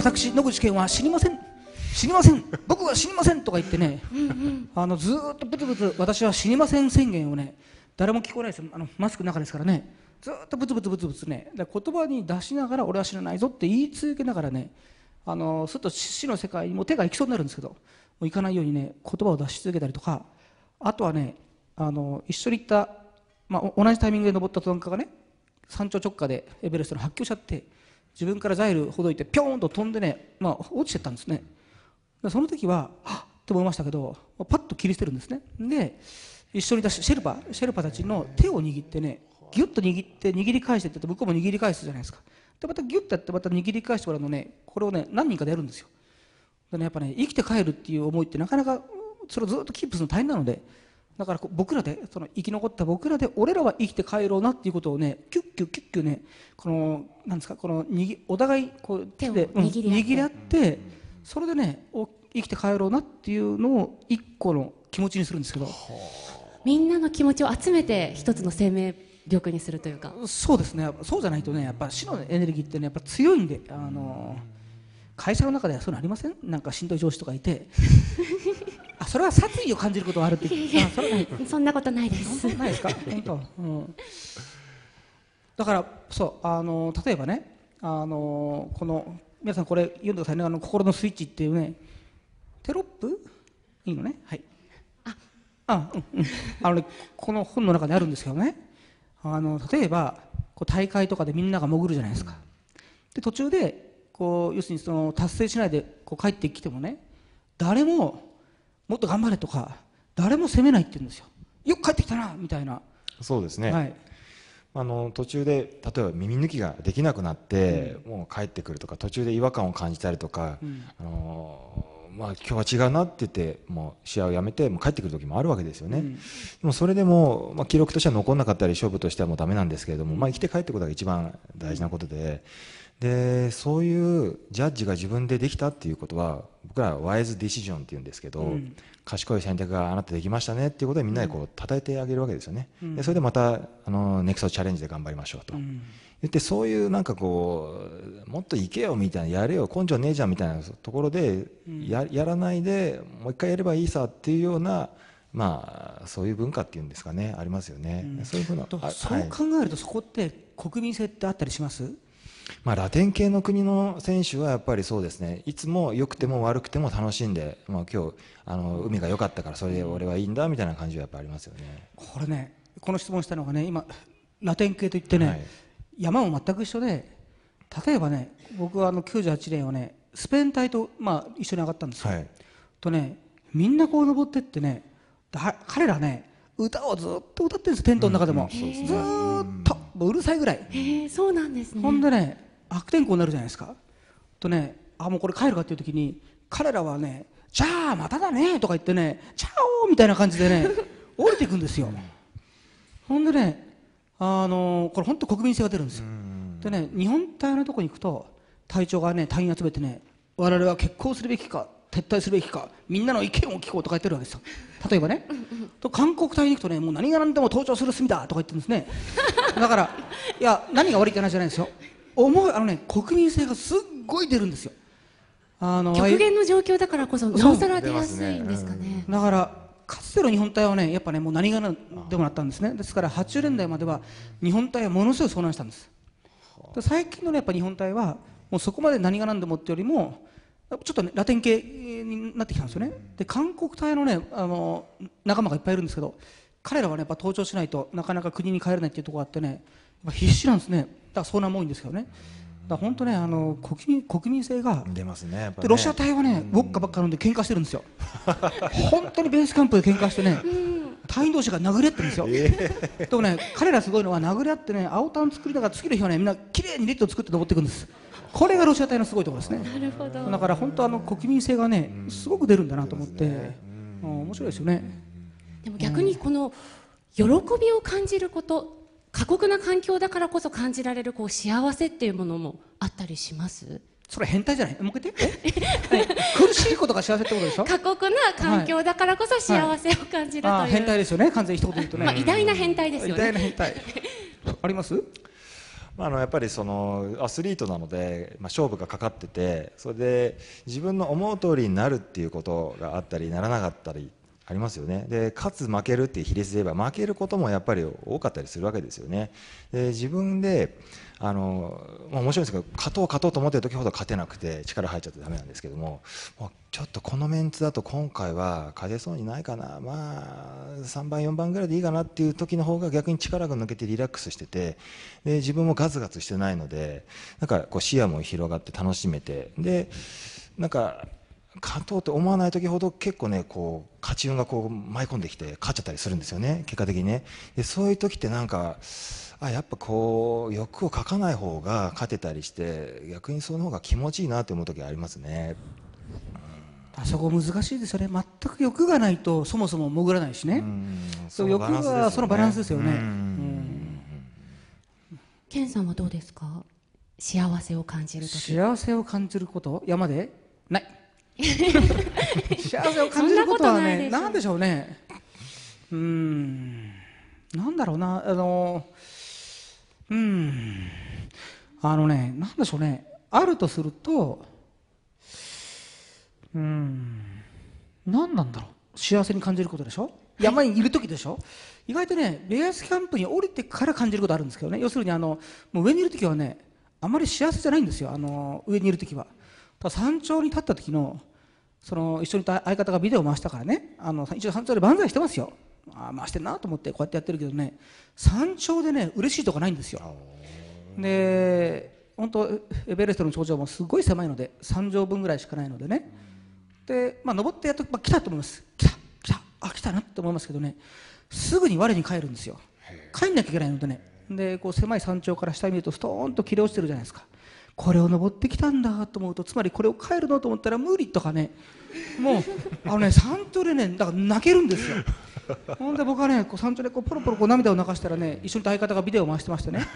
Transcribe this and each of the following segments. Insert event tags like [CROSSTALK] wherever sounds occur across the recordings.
私野口健は死にません。死にません。僕は死にませんとか言ってねあのずーっとブツブツ私は死にません宣言をね誰も聞こえないですよ。あのマスクの中ですからね。ずーっとブツブツブツブツね。で言葉に出しながら俺は死なないぞって言い続けながらねあのすっと死の世界にもう手が行きそうになるんですけどもう行かないようにね言葉を出し続けたりとかあとはねあの一緒に行った、まあ、お同じタイミングで登った登山家がね山頂直下でエベレストの発狂しちゃって自分からザイルほどいてピョーンと飛んでね、まあ、落ちてったんですね。その時ははっって思いましたけどパッと切り捨てるんですね。で一緒にいたシェルパシェルパたちの手を握ってねギュッと握って握り返してって言って向こうも握り返すじゃないですか。でまたギュッとやってまた握り返してもらうのねこれをね何人かでやるんですよ。でねやっぱね生きて帰るっていう思いってなかなかそれをずっとキープするの大変なのでだから僕らでその生き残った僕らで俺らは生きて帰ろうなっていうことをねキュッキュッキュッキュねこのなんですかこのにぎお互いこう手をでうん握り合って。握り合ってそれでねお生きて帰ろうなっていうのを一個の気持ちにするんですけど。みんなの気持ちを集めて一つの生命力にするというか。そうですね。そうじゃないとねやっぱ死のエネルギーってねやっぱ強いんであの会社の中ではそういうのありません？なんかしんどい上司とかいてあそれは殺意を感じることはあるって。あそれはない。そんなことないです。本当？ないですか？本当、うん、だからそうあの例えばねあのこの皆さんこれ読んでくださいね。あの心のスイッチっていうねテロップ？いいのね？はい。あうんうん。あのねこの本の中にあるんですけどね。あの例えばこう大会とかでみんなが潜るじゃないですか。で途中でこう要するにその達成しないでこう帰ってきてもね誰ももっと頑張れとか誰も責めないって言うんですよ。よく帰ってきたなみたいな、そうですね、はい、あの途中で例えば耳抜きができなくなって、もう帰ってくるとか途中で違和感を感じたりとか、あのまあ、今日は違うなって言ってもう試合をやめてもう帰ってくる時もあるわけですよね、でもそれでも、まあ、記録としては残んなかったり勝負としてはもうダメなんですけれども、まあ、生きて帰ってくることが一番大事なことででそういうジャッジが自分でできたっていうことは僕らはワイズディシジョンっていうんですけど、賢い選択があなたできましたねっていうことでみんなでこう叩いてあげるわけですよね、でそれでまたあのネクストチャレンジで頑張りましょうと、言ってそういうなんかこうもっといけよみたいなやれよ根性ねえじゃんみたいなところでややらないでもう一回やればいいさっていうようなまあそういう文化っていうんですかね。ありますよね、そういうふうなそうはい。考えるとそこって国民性ってあったりします？まあ、ラテン系の国の選手はやっぱりそうですね。いつも良くても悪くても楽しんで、まあ、今日あの海が良かったからそれで俺はいいんだみたいな感じはやっぱありますよね。これねこの質問したのがね今ラテン系といってね、はい。山も全く一緒で例えばね僕はあの98年はねスペイン隊と、まあ、一緒に上がったんですよ、はい。とねみんなこう登ってってねだ彼らね歌をずっと歌ってるんですテントの中でも、ずーっともううるさいぐらい、へえそうなんですね。ほんでね悪天候になるじゃないですか。とねあもうこれ帰るかっていう時に彼らはね「じゃあまただね」とか言ってね「チャオ!」みたいな感じでね [LAUGHS] 降りていくんですよ。ほんでねあのこれ本当国民性が出るんですよ。でね日本隊のとこに行くと隊長がね隊員集めてね我々は決行するべきか撤退するべきかみんなの意見を聞こうとか言ってるわけですよ。例えばねと韓国隊に行くとねもう何が何でも登頂する隅だとか言ってるんですね。だからいや何が悪いって話じゃないですよ。思うあのね国民性がすっごい出るんですよ。あの極限の状況だからこそなおさら出やすいんですかね。だからかつての日本隊はねやっぱねもう何が何でもなったんですね。ですから80年代までは日本隊はものすごい遭難したんです。で最近のねやっぱ日本隊はもうそこまで何が何でもってよりもちょっとねラテン系になってきたんですよねで韓国隊のねあの仲間がいっぱいいるんですけど彼らはねやっぱ登頂しないとなかなか国に帰れないっていうところがあってねやっぱ必死なんですねだから遭難も多いんですけどねだ本当ねあの国民国民性が出ますねねでロシア隊はね、ウォッカばっか飲んで喧嘩してるんですよ。本当にベースキャンプで喧嘩してね、[LAUGHS] 隊員同士が殴り合ってるんですよ。でもね、彼らすごいのは殴り合ってね、青タン作りながら次の日はね、みんな綺麗にリット作って登っていくんです。これがロシア隊のすごいところですね。なるほど。だから本当あの国民性がね、すごく出るんだなと思って、うん面白いですよね。でも逆にこの喜びを感じること過酷な環境だからこそ感じられるこう幸せっていうものもあったりします？それ変態じゃない？もう一回言って。え？苦しいことが幸せってことでしょ？過酷な環境だからこそ幸せを感じるという、あー変態ですよね完全に一言で言うとね、まあ、偉大な変態ですよ偉大ねな変態ありますまあ、あのやっぱりそのアスリートなので、まあ、勝負がかかっててそれで自分の思う通りになるっていうことがあったりならなかったりありますよね。で勝つ負けるっていう比率で言えば負けることもやっぱり多かったりするわけですよね。で自分であの、まあ、面白いんですけど勝とう勝とうと思ってる時ほど勝てなくて力入っちゃってダメなんですけどももうちょっとこのメンツだと今回は勝てそうにないかな。まあ3番4番ぐらいでいいかなっていう時の方が逆に力が抜けてリラックスしててで自分もガツガツしてないのでなんかこう視野も広がって楽しめてでなんか勝とうと思わない時ほど結構ねこう勝ち運がこう舞い込んできて勝っちゃったりするんですよね結果的にね。でそういう時ってなんかあやっぱこう欲をかかない方が勝てたりして逆にその方が気持ちいいなって思う時ありますね。あそこ難しいですよね。全く欲がないとそもそも潜らないしね。そう欲はそのバランスですよね。うん。ケンさんはどうですか？幸せを感じるとき幸せを感じること？山で？ない [LAUGHS] 幸せを感じることはねなんでしょうね。うーん。なんだろうな。あのうーん。あのねなんでしょうね。あるとするとうーん何なんだろう。幸せに感じることでしょ。山にいる時でしょ。意外とねベースキャンプに降りてから感じることあるんですけどね。要するにあのもう上にいる時はねあまり幸せじゃないんですよ。あの上にいる時は。ただ山頂に立った時のその一緒にいた相方がビデオを回したからね。あの一応山頂で万歳してますよ。あー回してんなと思ってこうやってやってるけどね山頂でね嬉しいとかないんですよ。で本当エベレストの頂上もすごい狭いので3畳分ぐらいしかないのでね。で、まあ、登ってやっと、まあ、来たと思います。来た来たあ来たなって思いますけどねすぐに我に返るんですよ。帰んなきゃいけないのでね。でこう狭い山頂から下に見るとストーンと切れ落ちてるじゃないですかこれを登ってきたんだと思うとつまりこれを帰るのと思ったら無理とかね。もうあのね山頂でねだから泣けるんですよ。ほんで僕はねこう山頂でこうポロポロこう涙を流したらね一緒に相方がビデオを回してましてね。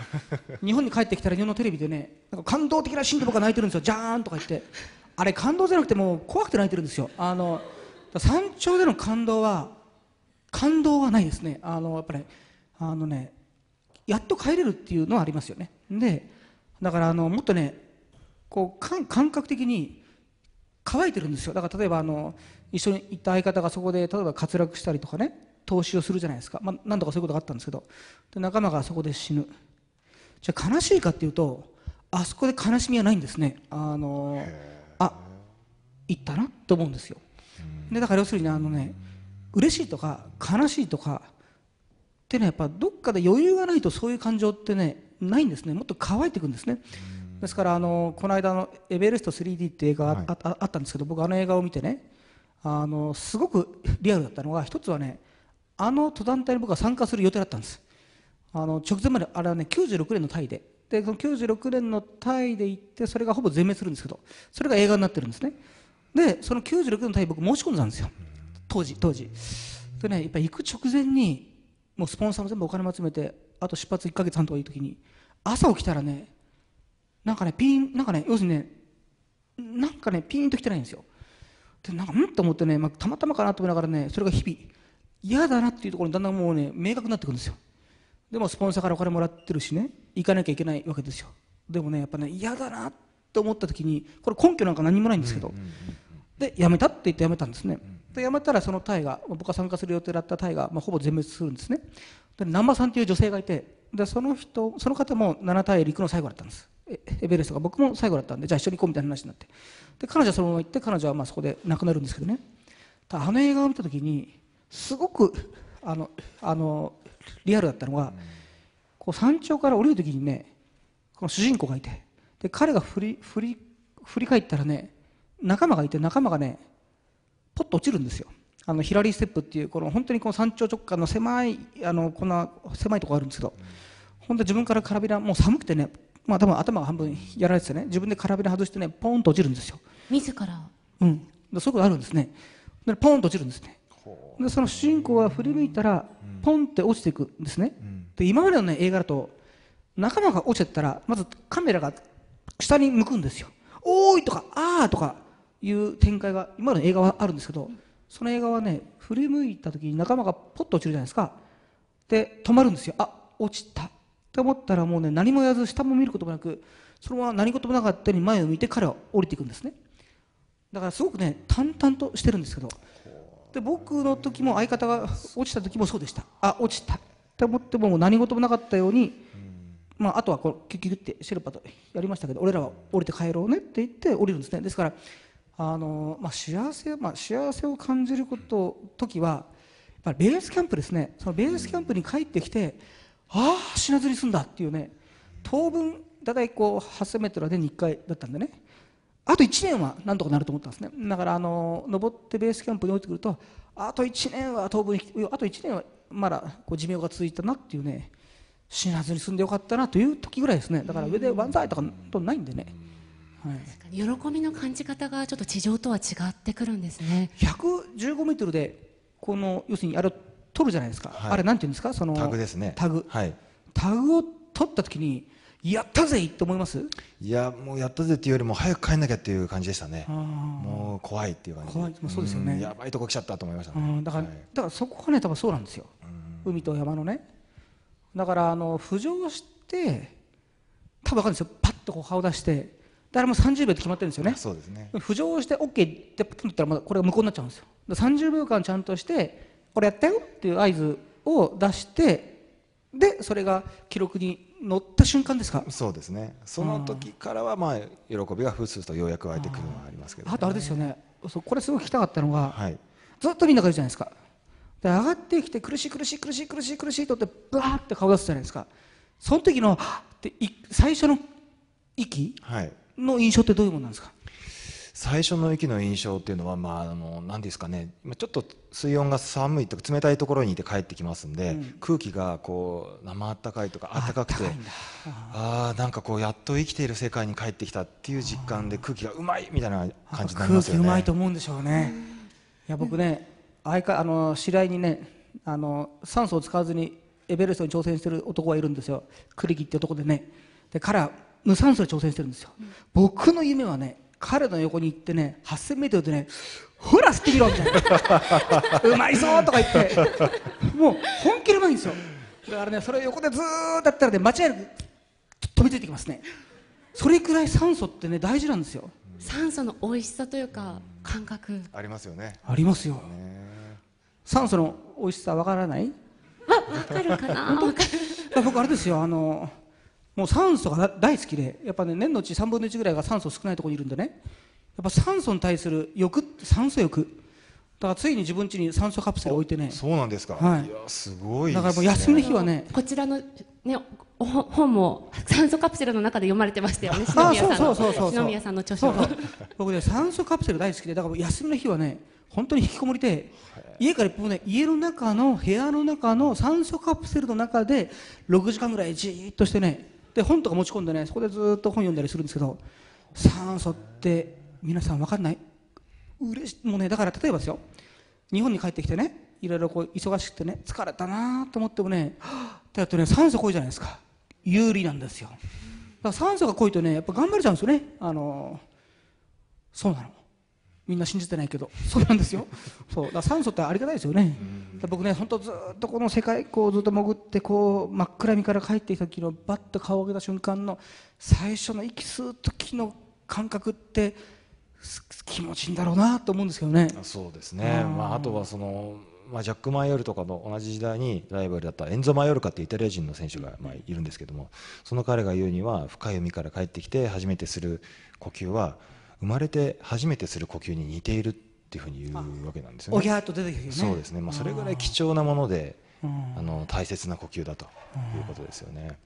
日本に帰ってきたら日本のテレビでねなんか感動的なシーンで僕は泣いてるんですよ。じゃーんとか言って。あれ感動じゃなくてもう怖くて泣いてるんですよ。あの山頂での感動は感動はないですね。あのやっぱり、あのねやっと帰れるっていうのはありますよね。でだからあのもっとねこう感感覚的に乾いてるんですよ。だから例えばあの一緒に行った相方がそこで例えば滑落したりとかね投資をするじゃないですか、まあ、何度かそういうことがあったんですけど。で仲間がそこで死ぬ。じゃあ悲しいかっていうとあそこで悲しみはないんですね。あのあ行ったなと思うんですよ。でだから要するにあのね嬉しいとか悲しいとかってねやっぱどっかで余裕がないとそういう感情ってねないんですね。もっと乾いていくんですね。ですからあのこの間の「エベレスト 3D」って映画があ,、はい。あああったんですけど僕あの映画を見てねあのすごく [LAUGHS] リアルだったのが一つはねあの登山隊に僕は参加する予定だったんです。あの直前まであれはね96年のタイで。でその96年のタイで行ってそれがほぼ全滅するんですけどそれが映画になってるんですね。でその96年のタイ僕申し込んでたんですよ。当時当時。でねやっぱ行く直前にもうスポンサーも全部お金も集めてあと出発1ヶ月半とかいう時に朝起きたらねなんかねピンなんかね要するにねなんかねピンときてないんですよ。でなんかうん？と思ってね、まあ、たまたまかなと思いながらねそれが日々嫌だなっていうところにだんだんもうね明確になってくるんですよ。でもスポンサーからお金もらってるしね行かなきゃいけないわけですよ。でもねやっぱね嫌だなと思った時にこれ根拠なんか何もないんですけど、で辞めたって言って辞めたんですねで辞めたらそのタイが僕が参加する予定だったタイが、まあ、ほぼ全滅するんですね。で南波さんという女性がいてでその人その方も7タイ陸の最後だったんです。エベレストが。僕も最後だったんでじゃあ一緒に行こうみたいな話になって。で彼女はそのまま行って彼女はまあそこで亡くなるんですけどね。たあの映画を見た時にすごくあのあのリアルだったのが、こう山頂から降りる時にねこの主人公がいてで彼が振り振り振り返ったらね仲間がいて仲間がねポッと落ちるんですよ。あのヒラリーステップっていうこの本当にこの山頂直下の狭いあのこんな狭いところがあるんですけど。本当に自分からカラビナもう寒くてねまあ多分頭が半分やられててね。自分でカラビナ外してねポーンと落ちるんですよ。自ら。うん。でそういうことあるんですね。でポーンと落ちるんですね。でその主人公が振り向いたらポンって落ちていくんですね、で今までの、ね、映画だと仲間が落ちてったらまずカメラが下に向くんですよ「おーい!」とか「あー!」とかいう展開が今の映画はあるんですけどその映画はね振り向いた時に仲間がポッと落ちるじゃないですか。で止まるんですよ。あ落ちた。って思ったらもうね何もやらず下も見ることもなくそのまま何事もなかったように前を見て彼は降りていくんですね。だからすごくね淡々としてるんですけどで僕の時も相方が落ちた時もそうでした。あ落ちた。って思っても何事もなかったように、まあ、あとはこうキュキュってシェルパとやりましたけど俺らは降りて帰ろうねって言って降りるんですね。ですからあの、まあ、幸せ、まあ、幸せを感じること時はやっぱりベースキャンプですね。そのベースキャンプに帰ってきてああ死なずに済んだっていうね。当分大体こう8000メートルは年に1回だったんでね。あと1年はなんとかなると思ったんですね。だからあの登ってベースキャンプに降りてくるとあと1年は当分あと1年はまだこう寿命が続いたなっていうね。死なずに済んでよかったなという時ぐらいですね。だから上で万歳とかとないんでね、はい、喜びの感じ方がちょっと地上とは違ってくるんですね。115メートルでこの要するにあれを取るじゃないですか、はい。あれなんていうんですか？そのタグですね。タグ。はい。タグを取った時にやったぜって思います？いやもうやったぜっていうよりも早く帰んなきゃっていう感じでしたね。もう怖いっていう感じ怖い。まあそうですよね。んやばいとこ来ちゃったと思いましたね。うんだから、はい。だからそこがね多分そうなんですよ、海と山のね。だからあの浮上して多分分かるんですよ。パッとこう顔出して誰も30秒って決まってるんですよね。そうですね。浮上して OK ってプンったらまだこれが無効になっちゃうんですよ。だから30秒間ちゃんとしてこれやったよっていう合図を出してでそれが記録に乗った瞬間ですか？そうですね。その時からはまあ喜びがふすふすとようやく湧いてくるのはありますけど、あとあれですよね。そうこれすごい聞きたかったのが、はい。ずっとみんながいるじゃないですか。で上がってきて苦しい苦しい苦しい苦しい苦しいとってブワーって顔出すじゃないですか。その時のはっってい最初の息？はいの印象ってどういうものなんですか？最初の息の印象っていうのは、まあ、あの何ですかね。今ちょっと水温が寒いとか冷たいところにいて帰ってきますんで、空気がこう生暖かいとかあったかいんだ。ああなんかこうやっと生きている世界に帰ってきたっていう実感で空気がうまいみたいな感じになり空ますよね。気うまいと思うんでしょうね。いや僕ね相かあの知り合いにねあの酸素を使わずにエベレストに挑戦してる男がいるんですよ。クリキって男でね。で彼は無酸素で挑戦してるんですよ、僕の夢はね彼の横に行ってね8000メートルでねほら吸ってみろみたいな。[LAUGHS] うまいぞとか言って。もう本気でうまいんですよ。だからねそれを横でずーっとやったらね間違いなく飛びついてきますね。それくらい酸素ってね大事なんですよ。酸素の美味しさというか感覚。ありますよね。ありますよ。ね。酸素の美味しさわからない？わわかるかな？わかる。いや僕あれですよあのもう酸素が大好きでやっぱね年のうち3分の1ぐらいが酸素少ないところにいるんでね。やっぱ酸素に対する欲酸素欲。だからついに自分家に酸素カプセル置いてね。そうなんですか。はい。いやすごいですね。だからもう休みの日はね。こちらの、ね、お本も酸素カプセルの中で読まれてましたよねあ篠宮さんのそうそうそうそう。篠宮さんの著書そうそう。僕ね酸素カプセル大好きでだからもう休みの日はね本当に引きこもりで家から一歩ね家の中の部屋の中の酸素カプセルの中で6時間ぐらいじーっとしてねで本とか持ち込んでねそこでずっと本読んだりするんですけど酸素って皆さん分かんない？嬉しもうねだから例えばですよ。日本に帰ってきてねいろいろこう忙しくてね疲れたなと思ってもねはぁってやってね酸素濃いじゃないですか。有利なんですよ。だから酸素が濃いとねやっぱ頑張れちゃうんですよね。あのそうなの。みんな信じてないけどそうなんですよ。そう。だ酸素ってありがたいですよね。僕ね本当ずっとこの世界こうずっと潜ってこう真っ暗闇から帰ってきた時のバッと顔を上げた瞬間の最初の息吸う時の感覚ってす気持ちいいんだろうなと思うんですけどね。そうですね、まあ、あとはその、まあ、ジャック・マイオールとかの同じ時代にライバルだったエンゾ・マイオールカっていうイタリア人の選手がまあいるんですけどもその彼が言うには深い海から帰ってきて初めてする呼吸は生まれて初めてする呼吸に似ているっていうふうに言うわけなんですよね。おぎゃーっと出てくるよね。そうですね、まあ、それぐらい貴重なものであの大切な呼吸だということですよね。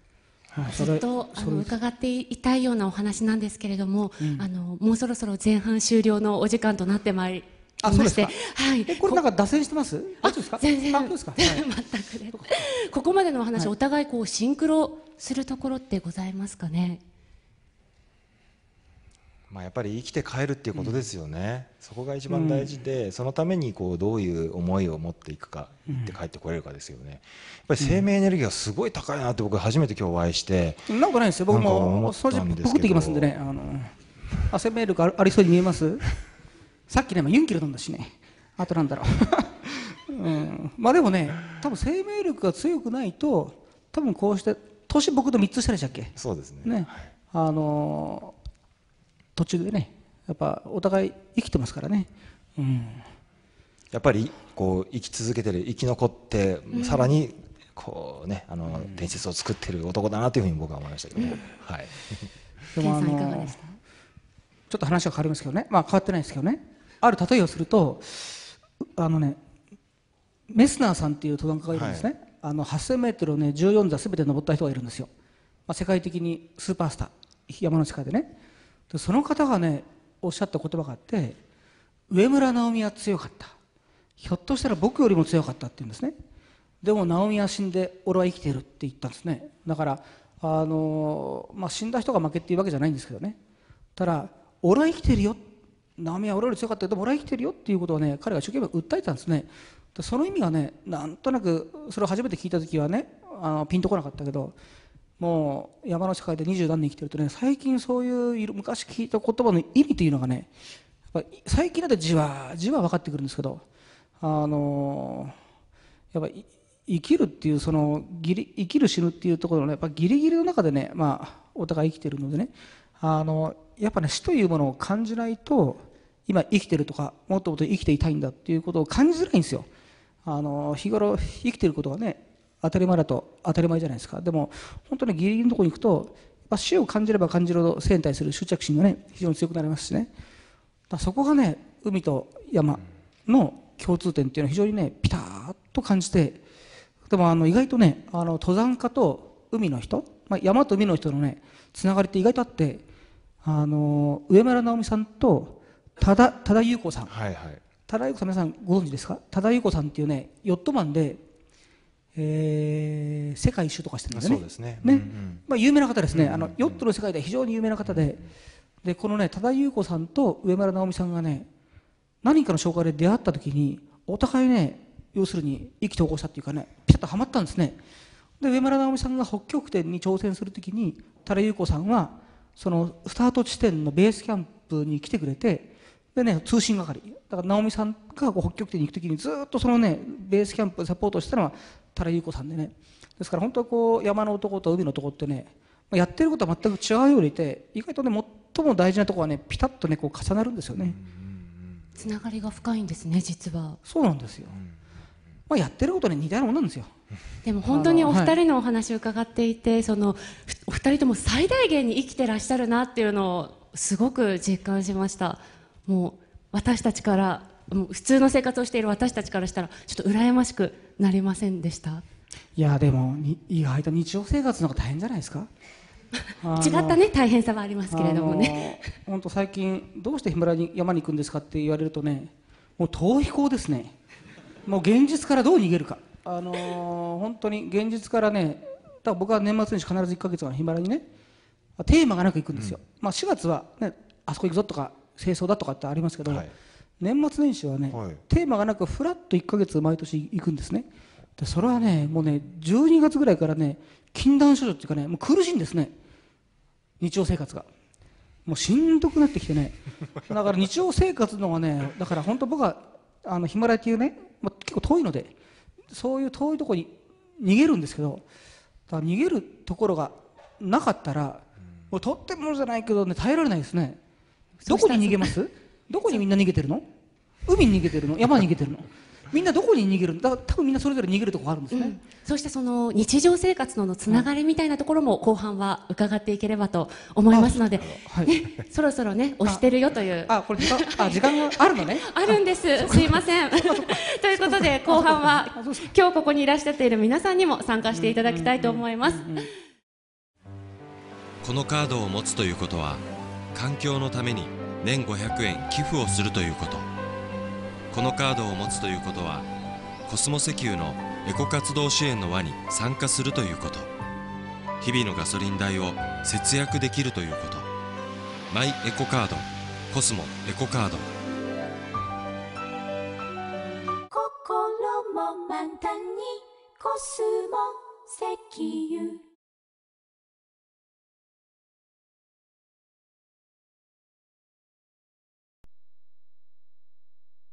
ずっとあの伺っていたいようなお話なんですけれども、あのもうそろそろ前半終了のお時間となってまいりあそうましてですか。はい。えこれなんか脱線してます？大丈夫ですか？全然。あそうですか、はい。全くでここまでのお話、お互いこうシンクロするところってございますかね？まあ、やっぱり生きて帰るっていうことですよね、そこが一番大事で、そのためにこうどういう思いを持っていくか、行って帰ってこれるかですよね。やっぱり生命エネルギーがすごい高いなって僕初めて今日お会いして、そん。なことないですよ。僕も掃除プクってきますんでね。あの汗メールがありそうに見えます？[LAUGHS] さっきねまあユンキル飲んだしね。あとなんだろう、[LAUGHS] うん、まあでもね多分生命力が強くないと多分こうして年僕と3つ下でしたっけ？そうですね。ね、あのー途中でねやっぱお互い生きてますからね、うん、やっぱりこう生き続けてる生き残って、さらにこうねあの伝説を作ってる男だなというふうに僕は思いましたけどね、はい。[LAUGHS] でケンさんいあのーかがでした？ちょっと話が変わりますけどね、まあ、変わってないですけどね。ある例えをするとあのねメスナーさんっていう登山家がいるんですね、あの8000メートルをね14座すべて登った人がいるんですよ、まあ、世界的にスーパースター。山の近でねでその方がねおっしゃった言葉があって上村直美は強かった。ひょっとしたら僕よりも強かったって言うんですね。でも直美は死んで俺は生きてるって言ったんですね。だからあのまあ、死んだ人が負けっていうわけじゃないんですけどね。ただ俺は生きてるよ。直美は俺より強かったけど俺は生きてるよっていうことをね彼が一生懸命訴えたんですね。その意味がねなんとなくそれを初めて聞いた時はねあのピンとこなかったけどもう山の世界で二十何年生きてるとね最近そういう昔聞いた言葉の意味というのがねやっぱ最近だってじわじわ分かってくるんですけどあのやっぱ生きるっていうそのギリ生きる死ぬっていうところのねやっぱギリギリの中でねまあお互い生きてるのでねあのやっぱね死というものを感じないと今生きてるとかもっともっと生きていたいんだっていうことを感じづらいんですよ。あの日頃生きてることがね当たり前だと当たり前じゃないですか。でも本当にギリギリのところに行くとやっぱ死を感じれば感じるほど生に対する執着心がね非常に強くなりますしね。だそこがね海と山の共通点っていうのは非常にねピタッと感じてでもあの意外とねあの登山家と海の人、まあ、山と海の人のねつながりって意外とあってあの上村直美さんと多田多田裕子さん。はいはい。多田裕子さん皆さんご存知ですか？多田裕子さんっていうねヨットマンで、えー世界一周とかしてるんですよね。そうですね。ね。うんうん。まあ、有名な方ですね、あのヨットの世界で非常に有名な方ででこのね多田裕子さんと上村直美さんがね何かの紹介で出会った時にお互いね要するに意気投合したっていうかねピタッとはまったんですね。で上村直美さんが北極点に挑戦する時に多田裕子さんはそのスタート地点のベースキャンプに来てくれてでね通信係。だから直美さんが北極点に行く時にずっとそのねベースキャンプサポートしたのは多田裕子さんでね。ですから本当はこう山の男と海の男ってねまあやってることは全く違うようにいて意外とね最も大事なところはねピタッとねこう重なるんですよね、つながりが深いんですね実は。そうなんですよ、まあ、やってることね似たようなもんなんですよ。でも本当にお二人のお話を伺っていて、そのふお二人とも最大限に生きてらっしゃるなっていうのをすごく実感しました。もう私たちからもう普通の生活をしている私たちからしたらちょっと羨ましくなりませんでした？いやでもに意外と日常生活の方が大変じゃないですか？[LAUGHS] 違ったね大変さはありますけれどもね。本当最近どうしてヒマラヤに山に行くんですかって言われるとねもう逃避行ですね。もう現実からどう逃げるか。あのー本当に現実からねだから僕は年末年始必ず1ヶ月はヒマラヤにねテーマがなく行くんですよ、まあ4月は、ね、あそこ行くぞとか清掃だとかってありますけど、はい年末年始はね、はい。テーマがなくフラッと1ヶ月毎年行くんですね。でそれはねもうね12月ぐらいからね禁断症状っていうかねもう苦しいんですね。日常生活が。もうしんどくなってきてね。[LAUGHS] だから日常生活のがねだから本当僕はあのヒマラヤっていうね、まあ、結構遠いのでそういう遠いところに逃げるんですけどだから逃げるところがなかったらもうとってもじゃないけどね耐えられないですね。どこに逃げます？どこにみんな逃げてるの？海に逃げてるの？山に逃げてるの？みんなどこに逃げるの？だから多分みんなそれぞれ逃げるところあるんですね、うん。そうしたその日常生活ののつながりみたいなところも後半は伺っていければと思いますので、はい。ね、そろそろね押してるよという。あこれ時間あ時間があるのね。[LAUGHS] あるんです。すいません。[LAUGHS] ということで後半は今日ここにいらっしゃっている皆さんにも参加していただきたいと思います。このカードを持つということは環境のために年500円寄付をするということ。このカードを持つということはコスモ石油のエコ活動支援の輪に参加するということ。日々のガソリン代を節約できるということ。マイエコカードコスモエコカード。